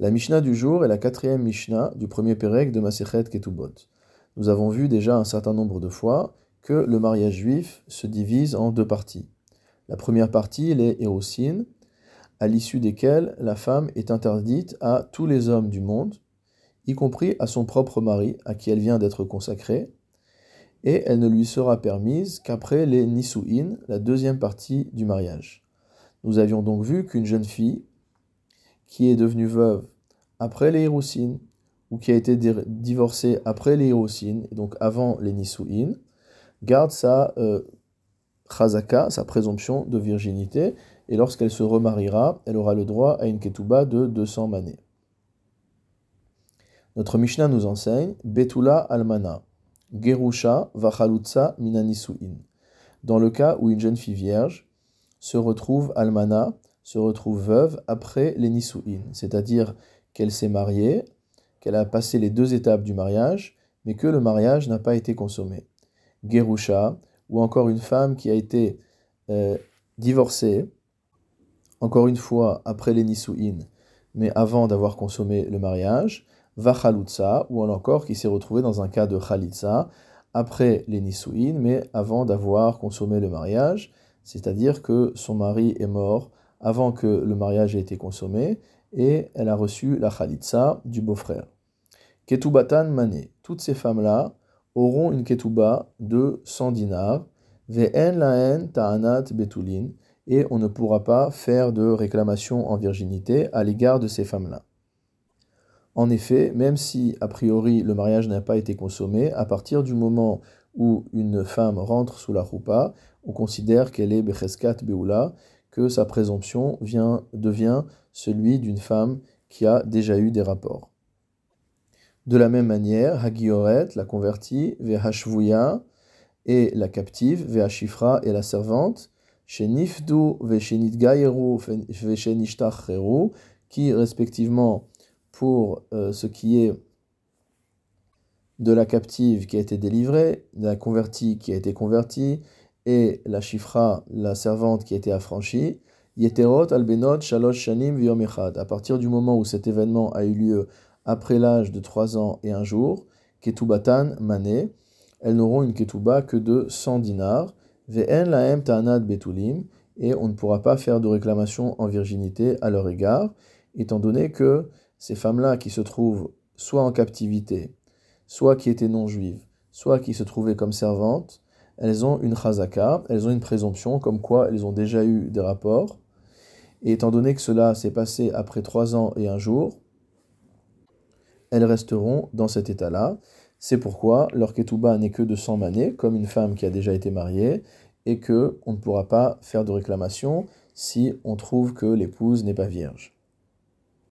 La Mishnah du jour est la quatrième Mishnah du premier Pérec de Masechet Ketubot. Nous avons vu déjà un certain nombre de fois que le mariage juif se divise en deux parties. La première partie, les Érosines, à l'issue desquelles la femme est interdite à tous les hommes du monde, y compris à son propre mari, à qui elle vient d'être consacrée, et elle ne lui sera permise qu'après les Nisu'in, la deuxième partie du mariage. Nous avions donc vu qu'une jeune fille qui est devenue veuve après les ou qui a été divorcée après les et donc avant les Nisu'in, garde sa euh, chazaka, sa présomption de virginité, et lorsqu'elle se remariera, elle aura le droit à une ketouba de 200 manées. Notre Mishnah nous enseigne Betula almana, Gerusha vachalutza minanisuin. Dans le cas où une jeune fille vierge se retrouve almana, se retrouve veuve après les nisuin, c'est-à-dire qu'elle s'est mariée, qu'elle a passé les deux étapes du mariage, mais que le mariage n'a pas été consommé. Gerusha, ou encore une femme qui a été euh, divorcée, encore une fois après les nisuin, mais avant d'avoir consommé le mariage, Vachalutza, ou encore qui s'est retrouvée dans un cas de Khalitza, après les nisuin, mais avant d'avoir consommé le mariage, c'est-à-dire que son mari est mort avant que le mariage ait été consommé, et elle a reçu la Khalitsa du beau-frère. Ketubatan Mané, toutes ces femmes-là auront une ketuba de 100 dinars, ve'en laen ta'anat betulin, et on ne pourra pas faire de réclamation en virginité à l'égard de ces femmes-là. En effet, même si a priori le mariage n'a pas été consommé, à partir du moment où une femme rentre sous la roupa, on considère qu'elle est becheskat beula, que sa présomption vient, devient celui d'une femme qui a déjà eu des rapports. De la même manière, Hagioret, la convertie, Vehashvuya, et la captive, Vehashifra et la servante, Shenifdu, Veshenitgayeru, Veshenishtacheru, qui respectivement, pour euh, ce qui est de la captive qui a été délivrée, de la convertie qui a été convertie, et la chifra, la servante qui été affranchie, Yeterot albenot shalosh shanim À partir du moment où cet événement a eu lieu après l'âge de 3 ans et un jour, ketubatan mané, elles n'auront une ketuba que de 100 dinars, ve'en laem ta'anad betulim, et on ne pourra pas faire de réclamation en virginité à leur égard, étant donné que ces femmes-là qui se trouvent soit en captivité, soit qui étaient non juives, soit qui se trouvaient comme servantes, elles ont une chazaka, elles ont une présomption comme quoi elles ont déjà eu des rapports, et étant donné que cela s'est passé après trois ans et un jour, elles resteront dans cet état-là. C'est pourquoi leur ketouba n'est que de 100 manées, comme une femme qui a déjà été mariée, et que on ne pourra pas faire de réclamation si on trouve que l'épouse n'est pas vierge.